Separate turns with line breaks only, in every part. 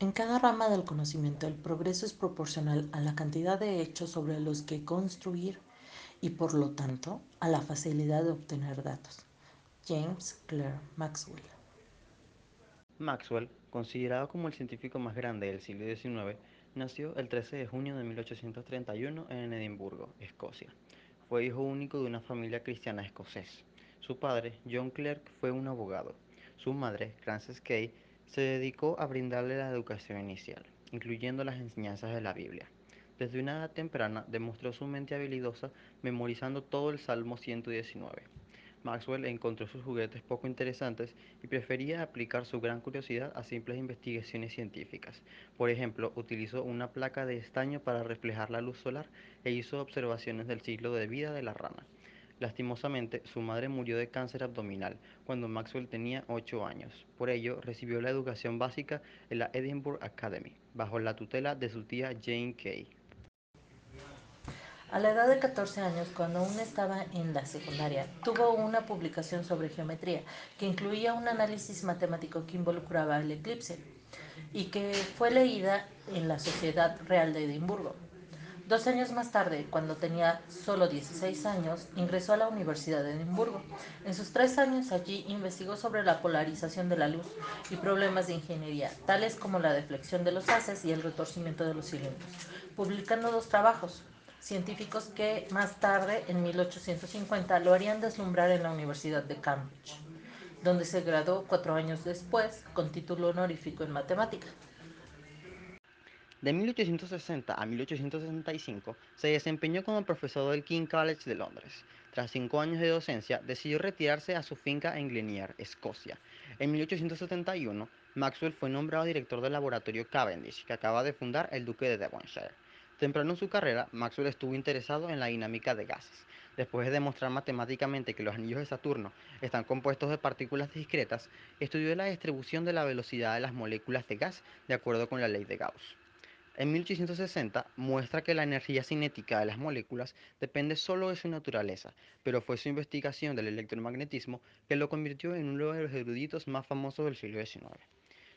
En cada rama del conocimiento el progreso es proporcional a la cantidad de hechos sobre los que construir y por lo tanto a la facilidad de obtener datos. James Clerk Maxwell.
Maxwell, considerado como el científico más grande del siglo XIX, nació el 13 de junio de 1831 en Edimburgo, Escocia. Fue hijo único de una familia cristiana escocés. Su padre, John Clerk, fue un abogado. Su madre, Frances Kay, se dedicó a brindarle la educación inicial, incluyendo las enseñanzas de la Biblia. Desde una edad temprana demostró su mente habilidosa memorizando todo el Salmo 119. Maxwell encontró sus juguetes poco interesantes y prefería aplicar su gran curiosidad a simples investigaciones científicas. Por ejemplo, utilizó una placa de estaño para reflejar la luz solar e hizo observaciones del ciclo de vida de la rana. Lastimosamente, su madre murió de cáncer abdominal cuando Maxwell tenía 8 años. Por ello, recibió la educación básica en la Edinburgh Academy, bajo la tutela de su tía Jane Kay.
A la edad de 14 años, cuando aún estaba en la secundaria, tuvo una publicación sobre geometría que incluía un análisis matemático que involucraba el eclipse y que fue leída en la Sociedad Real de Edimburgo. Dos años más tarde, cuando tenía solo 16 años, ingresó a la Universidad de Edimburgo. En sus tres años allí investigó sobre la polarización de la luz y problemas de ingeniería, tales como la deflexión de los haces y el retorcimiento de los cilindros, publicando dos trabajos, científicos que más tarde, en 1850, lo harían deslumbrar en la Universidad de Cambridge, donde se graduó cuatro años después con título honorífico en matemáticas.
De 1860 a 1865 se desempeñó como profesor del King College de Londres. Tras cinco años de docencia, decidió retirarse a su finca en Glenier, Escocia. En 1871, Maxwell fue nombrado director del laboratorio Cavendish, que acaba de fundar el duque de Devonshire. Temprano en su carrera, Maxwell estuvo interesado en la dinámica de gases. Después de demostrar matemáticamente que los anillos de Saturno están compuestos de partículas discretas, estudió la distribución de la velocidad de las moléculas de gas de acuerdo con la ley de Gauss. En 1860 muestra que la energía cinética de las moléculas depende solo de su naturaleza, pero fue su investigación del electromagnetismo que lo convirtió en uno de los eruditos más famosos del siglo XIX.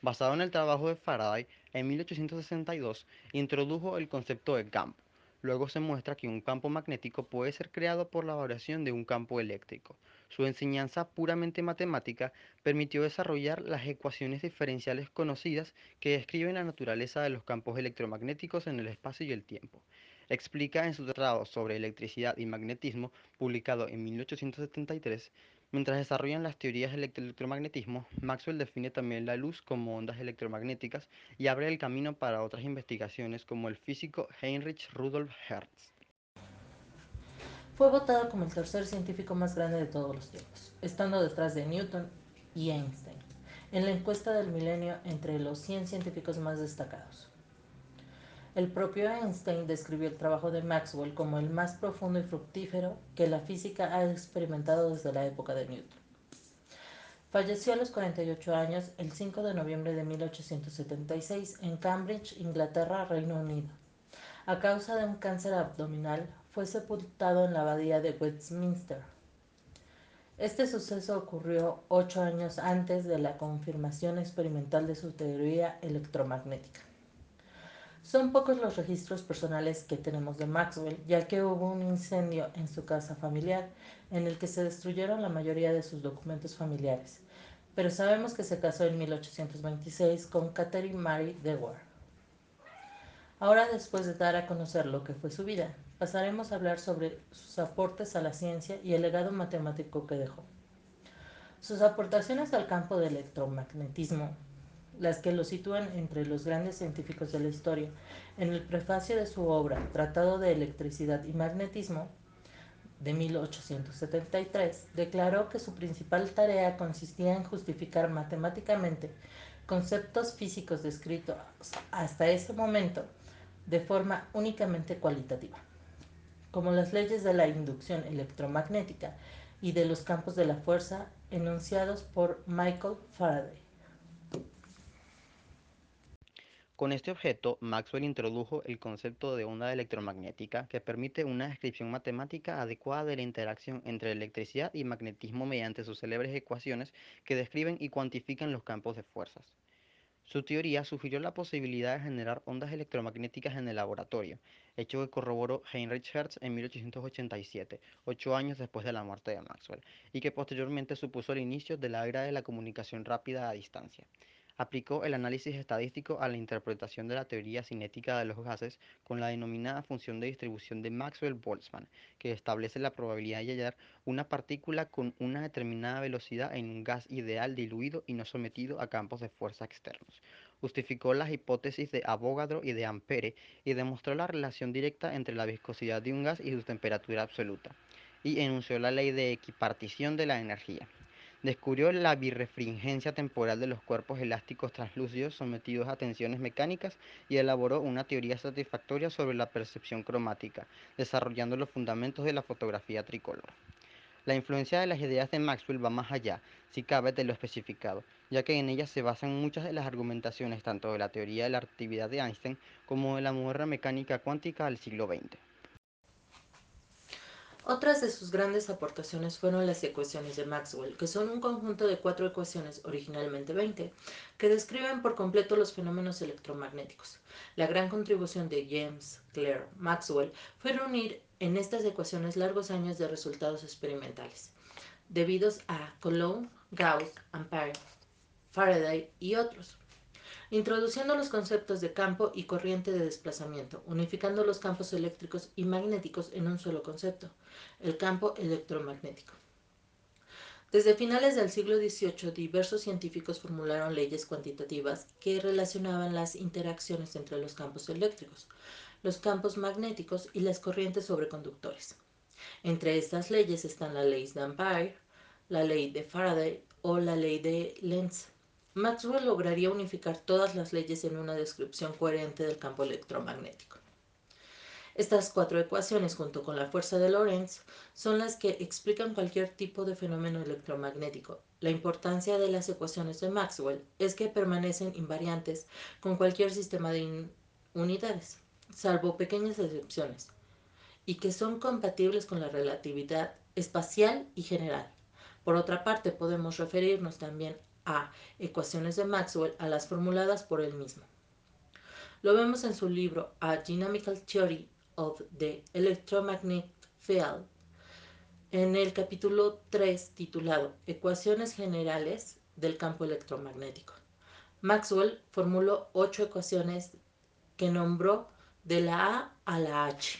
Basado en el trabajo de Faraday, en 1862 introdujo el concepto de campo. Luego se muestra que un campo magnético puede ser creado por la variación de un campo eléctrico. Su enseñanza puramente matemática permitió desarrollar las ecuaciones diferenciales conocidas que describen la naturaleza de los campos electromagnéticos en el espacio y el tiempo. Explica en su tratado sobre electricidad y magnetismo, publicado en 1873, Mientras desarrollan las teorías del electromagnetismo, Maxwell define también la luz como ondas electromagnéticas y abre el camino para otras investigaciones como el físico Heinrich Rudolf Hertz.
Fue votado como el tercer científico más grande de todos los tiempos, estando detrás de Newton y Einstein, en la encuesta del milenio entre los 100 científicos más destacados. El propio Einstein describió el trabajo de Maxwell como el más profundo y fructífero que la física ha experimentado desde la época de Newton. Falleció a los 48 años el 5 de noviembre de 1876 en Cambridge, Inglaterra, Reino Unido. A causa de un cáncer abdominal, fue sepultado en la abadía de Westminster. Este suceso ocurrió ocho años antes de la confirmación experimental de su teoría electromagnética. Son pocos los registros personales que tenemos de Maxwell, ya que hubo un incendio en su casa familiar en el que se destruyeron la mayoría de sus documentos familiares, pero sabemos que se casó en 1826 con Catherine Mary Dewar. Ahora, después de dar a conocer lo que fue su vida, pasaremos a hablar sobre sus aportes a la ciencia y el legado matemático que dejó. Sus aportaciones al campo del electromagnetismo las que lo sitúan entre los grandes científicos de la historia. En el prefacio de su obra Tratado de Electricidad y Magnetismo, de 1873, declaró que su principal tarea consistía en justificar matemáticamente conceptos físicos descritos hasta ese momento de forma únicamente cualitativa, como las leyes de la inducción electromagnética y de los campos de la fuerza enunciados por Michael Faraday.
Con este objeto, Maxwell introdujo el concepto de onda electromagnética que permite una descripción matemática adecuada de la interacción entre electricidad y magnetismo mediante sus célebres ecuaciones que describen y cuantifican los campos de fuerzas. Su teoría sugirió la posibilidad de generar ondas electromagnéticas en el laboratorio, hecho que corroboró Heinrich Hertz en 1887, ocho años después de la muerte de Maxwell, y que posteriormente supuso el inicio de la era de la comunicación rápida a distancia. Aplicó el análisis estadístico a la interpretación de la teoría cinética de los gases con la denominada función de distribución de Maxwell-Boltzmann, que establece la probabilidad de hallar una partícula con una determinada velocidad en un gas ideal diluido y no sometido a campos de fuerza externos. Justificó las hipótesis de Avogadro y de Ampere y demostró la relación directa entre la viscosidad de un gas y su temperatura absoluta, y enunció la ley de equipartición de la energía. Descubrió la birrefringencia temporal de los cuerpos elásticos translúcidos sometidos a tensiones mecánicas y elaboró una teoría satisfactoria sobre la percepción cromática, desarrollando los fundamentos de la fotografía tricolor. La influencia de las ideas de Maxwell va más allá, si cabe, de lo especificado, ya que en ellas se basan muchas de las argumentaciones tanto de la teoría de la relatividad de Einstein como de la moderna mecánica cuántica del siglo XX.
Otras de sus grandes aportaciones fueron las ecuaciones de Maxwell, que son un conjunto de cuatro ecuaciones, originalmente 20, que describen por completo los fenómenos electromagnéticos. La gran contribución de James Clerk Maxwell fue reunir en estas ecuaciones largos años de resultados experimentales, debidos a Coulomb, Gauss, Ampere, Faraday y otros introduciendo los conceptos de campo y corriente de desplazamiento, unificando los campos eléctricos y magnéticos en un solo concepto, el campo electromagnético. Desde finales del siglo XVIII, diversos científicos formularon leyes cuantitativas que relacionaban las interacciones entre los campos eléctricos, los campos magnéticos y las corrientes sobre conductores. Entre estas leyes están la ley de Ampere, la ley de Faraday o la ley de Lenz. Maxwell lograría unificar todas las leyes en una descripción coherente del campo electromagnético. Estas cuatro ecuaciones, junto con la fuerza de Lorentz, son las que explican cualquier tipo de fenómeno electromagnético. La importancia de las ecuaciones de Maxwell es que permanecen invariantes con cualquier sistema de unidades, salvo pequeñas excepciones, y que son compatibles con la relatividad espacial y general. Por otra parte, podemos referirnos también a ecuaciones de Maxwell a las formuladas por él mismo. Lo vemos en su libro A Dynamical Theory of the Electromagnetic Field, en el capítulo 3 titulado Ecuaciones generales del campo electromagnético. Maxwell formuló ocho ecuaciones que nombró de la A a la H.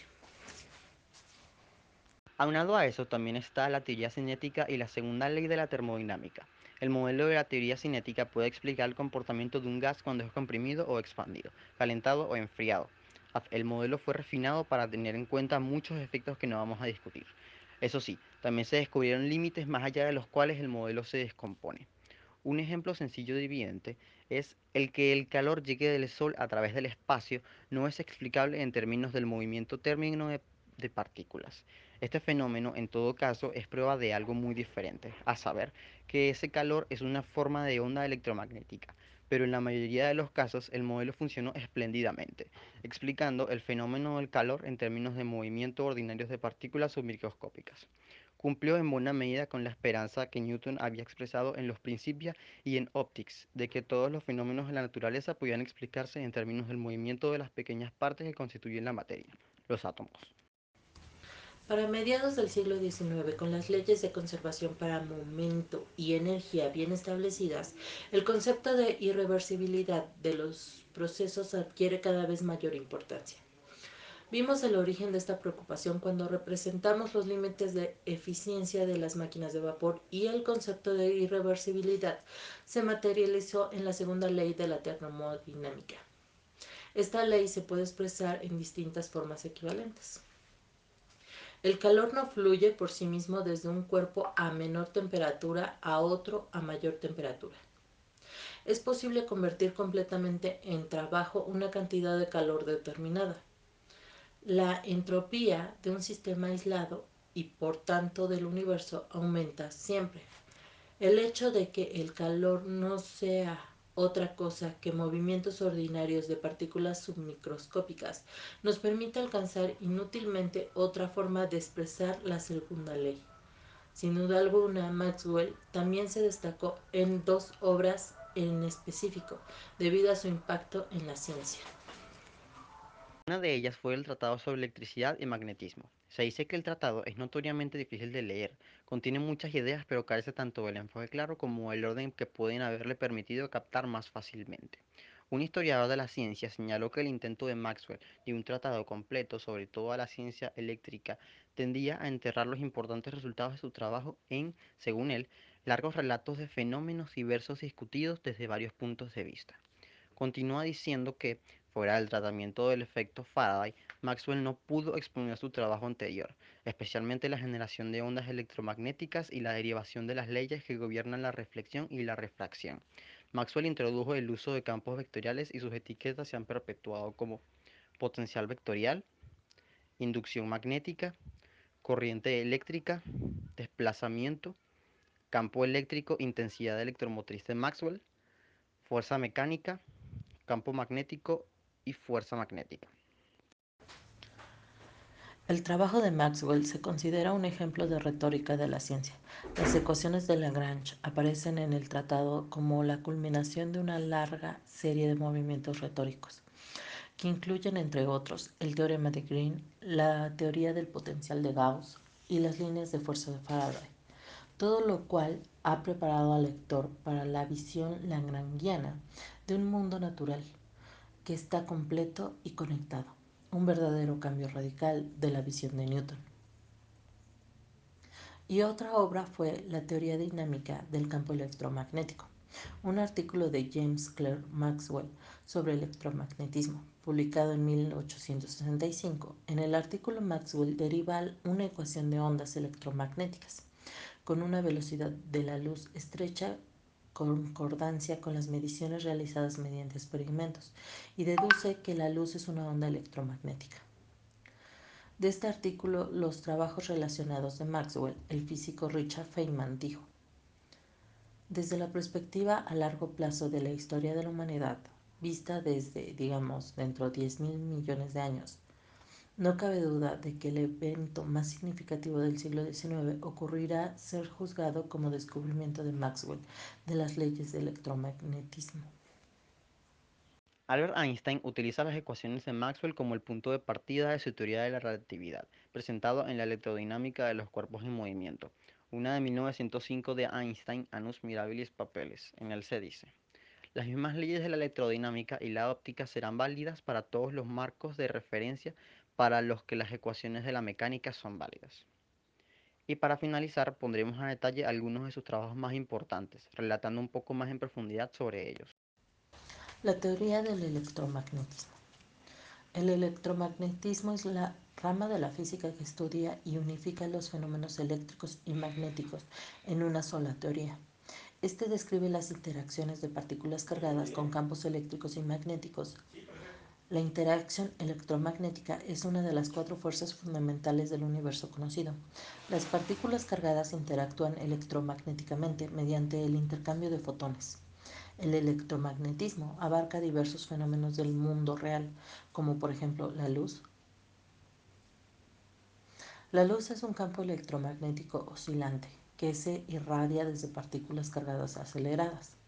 Aunado a eso también está la teoría cinética y la segunda ley de la termodinámica. El modelo de la teoría cinética puede explicar el comportamiento de un gas cuando es comprimido o expandido, calentado o enfriado. El modelo fue refinado para tener en cuenta muchos efectos que no vamos a discutir. Eso sí, también se descubrieron límites más allá de los cuales el modelo se descompone. Un ejemplo sencillo y evidente es el que el calor llegue del Sol a través del espacio no es explicable en términos del movimiento térmico de, de partículas. Este fenómeno, en todo caso, es prueba de algo muy diferente, a saber, que ese calor es una forma de onda electromagnética, pero en la mayoría de los casos el modelo funcionó espléndidamente, explicando el fenómeno del calor en términos de movimiento ordinarios de partículas submicroscópicas. Cumplió en buena medida con la esperanza que Newton había expresado en los Principia y en Optics, de que todos los fenómenos de la naturaleza podían explicarse en términos del movimiento de las pequeñas partes que constituyen la materia, los átomos.
Para mediados del siglo XIX, con las leyes de conservación para momento y energía bien establecidas, el concepto de irreversibilidad de los procesos adquiere cada vez mayor importancia. Vimos el origen de esta preocupación cuando representamos los límites de eficiencia de las máquinas de vapor y el concepto de irreversibilidad se materializó en la segunda ley de la termodinámica. Esta ley se puede expresar en distintas formas equivalentes. El calor no fluye por sí mismo desde un cuerpo a menor temperatura a otro a mayor temperatura. Es posible convertir completamente en trabajo una cantidad de calor determinada. La entropía de un sistema aislado y por tanto del universo aumenta siempre. El hecho de que el calor no sea otra cosa que movimientos ordinarios de partículas submicroscópicas, nos permite alcanzar inútilmente otra forma de expresar la segunda ley. Sin duda alguna, Maxwell también se destacó en dos obras en específico, debido a su impacto en la ciencia.
Una de ellas fue el Tratado sobre Electricidad y Magnetismo. Se dice que el tratado es notoriamente difícil de leer, contiene muchas ideas pero carece tanto del enfoque claro como el orden que pueden haberle permitido captar más fácilmente. Un historiador de la ciencia señaló que el intento de Maxwell de un tratado completo sobre toda la ciencia eléctrica tendía a enterrar los importantes resultados de su trabajo en, según él, largos relatos de fenómenos diversos discutidos desde varios puntos de vista. Continúa diciendo que, fuera del tratamiento del efecto Faraday, Maxwell no pudo exponer su trabajo anterior, especialmente la generación de ondas electromagnéticas y la derivación de las leyes que gobiernan la reflexión y la refracción. Maxwell introdujo el uso de campos vectoriales y sus etiquetas se han perpetuado como potencial vectorial, inducción magnética, corriente eléctrica, desplazamiento, campo eléctrico, intensidad electromotriz de Maxwell, fuerza mecánica, campo magnético y fuerza magnética.
El trabajo de Maxwell se considera un ejemplo de retórica de la ciencia. Las ecuaciones de Lagrange aparecen en el tratado como la culminación de una larga serie de movimientos retóricos, que incluyen, entre otros, el teorema de Green, la teoría del potencial de Gauss y las líneas de fuerza de Faraday, todo lo cual ha preparado al lector para la visión lagrangiana de un mundo natural que está completo y conectado, un verdadero cambio radical de la visión de Newton. Y otra obra fue La teoría dinámica del campo electromagnético, un artículo de James Clerk Maxwell sobre electromagnetismo, publicado en 1865. En el artículo Maxwell deriva una ecuación de ondas electromagnéticas con una velocidad de la luz estrecha concordancia con las mediciones realizadas mediante experimentos y deduce que la luz es una onda electromagnética. De este artículo, los trabajos relacionados de Maxwell, el físico Richard Feynman dijo, desde la perspectiva a largo plazo de la historia de la humanidad, vista desde, digamos, dentro de 10 mil millones de años, no cabe duda de que el evento más significativo del siglo XIX ocurrirá ser juzgado como descubrimiento de Maxwell de las leyes del electromagnetismo.
Albert Einstein utiliza las ecuaciones de Maxwell como el punto de partida de su teoría de la relatividad, presentado en la electrodinámica de los cuerpos en movimiento, una de 1905 de Einstein, Annus Mirabilis Papeles. En él se dice, las mismas leyes de la electrodinámica y la óptica serán válidas para todos los marcos de referencia para los que las ecuaciones de la mecánica son válidas. Y para finalizar, pondremos a detalle algunos de sus trabajos más importantes, relatando un poco más en profundidad sobre ellos.
La teoría del electromagnetismo. El electromagnetismo es la rama de la física que estudia y unifica los fenómenos eléctricos y magnéticos en una sola teoría. Este describe las interacciones de partículas cargadas con campos eléctricos y magnéticos la interacción electromagnética es una de las cuatro fuerzas fundamentales del universo conocido. Las partículas cargadas interactúan electromagnéticamente mediante el intercambio de fotones. El electromagnetismo abarca diversos fenómenos del mundo real, como por ejemplo la luz. La luz es un campo electromagnético oscilante que se irradia desde partículas cargadas aceleradas.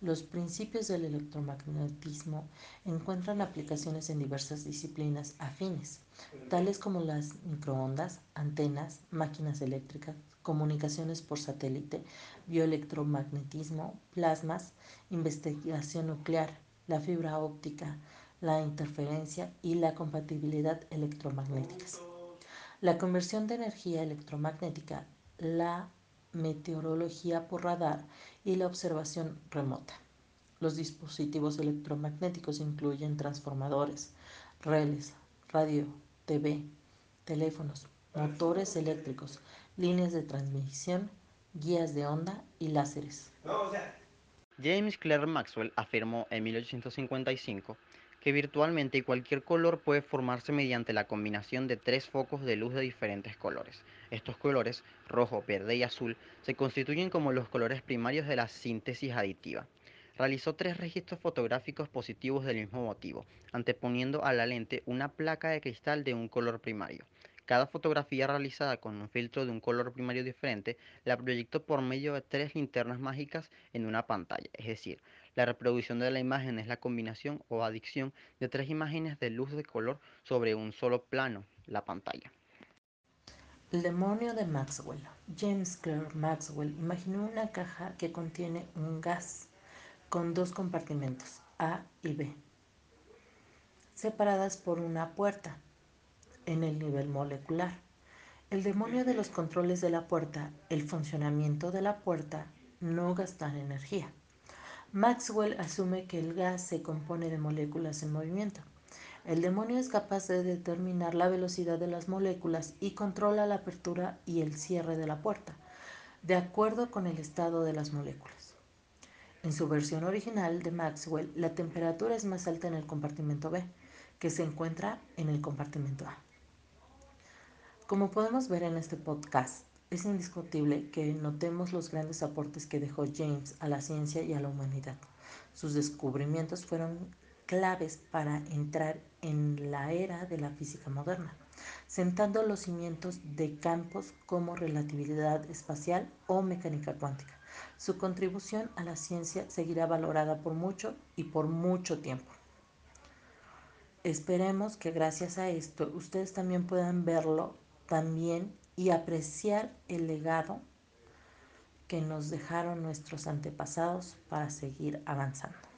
Los principios del electromagnetismo encuentran aplicaciones en diversas disciplinas afines, tales como las microondas, antenas, máquinas eléctricas, comunicaciones por satélite, bioelectromagnetismo, plasmas, investigación nuclear, la fibra óptica, la interferencia y la compatibilidad electromagnéticas. La conversión de energía electromagnética, la meteorología por radar y la observación remota. Los dispositivos electromagnéticos incluyen transformadores, relés, radio, TV, teléfonos, motores eléctricos, líneas de transmisión, guías de onda y láseres.
James Clerk Maxwell afirmó en 1855 que virtualmente cualquier color puede formarse mediante la combinación de tres focos de luz de diferentes colores. Estos colores, rojo, verde y azul, se constituyen como los colores primarios de la síntesis aditiva. Realizó tres registros fotográficos positivos del mismo motivo, anteponiendo a la lente una placa de cristal de un color primario. Cada fotografía realizada con un filtro de un color primario diferente la proyectó por medio de tres linternas mágicas en una pantalla, es decir, la reproducción de la imagen es la combinación o adición de tres imágenes de luz de color sobre un solo plano, la pantalla.
El demonio de Maxwell. James Clerk Maxwell imaginó una caja que contiene un gas con dos compartimentos, A y B, separadas por una puerta en el nivel molecular. El demonio de los controles de la puerta, el funcionamiento de la puerta, no gastar energía. Maxwell asume que el gas se compone de moléculas en movimiento. El demonio es capaz de determinar la velocidad de las moléculas y controla la apertura y el cierre de la puerta, de acuerdo con el estado de las moléculas. En su versión original de Maxwell, la temperatura es más alta en el compartimento B, que se encuentra en el compartimento A. Como podemos ver en este podcast, es indiscutible que notemos los grandes aportes que dejó James a la ciencia y a la humanidad. Sus descubrimientos fueron claves para entrar en la era de la física moderna, sentando los cimientos de campos como relatividad espacial o mecánica cuántica. Su contribución a la ciencia seguirá valorada por mucho y por mucho tiempo. Esperemos que gracias a esto ustedes también puedan verlo también y apreciar el legado que nos dejaron nuestros antepasados para seguir avanzando.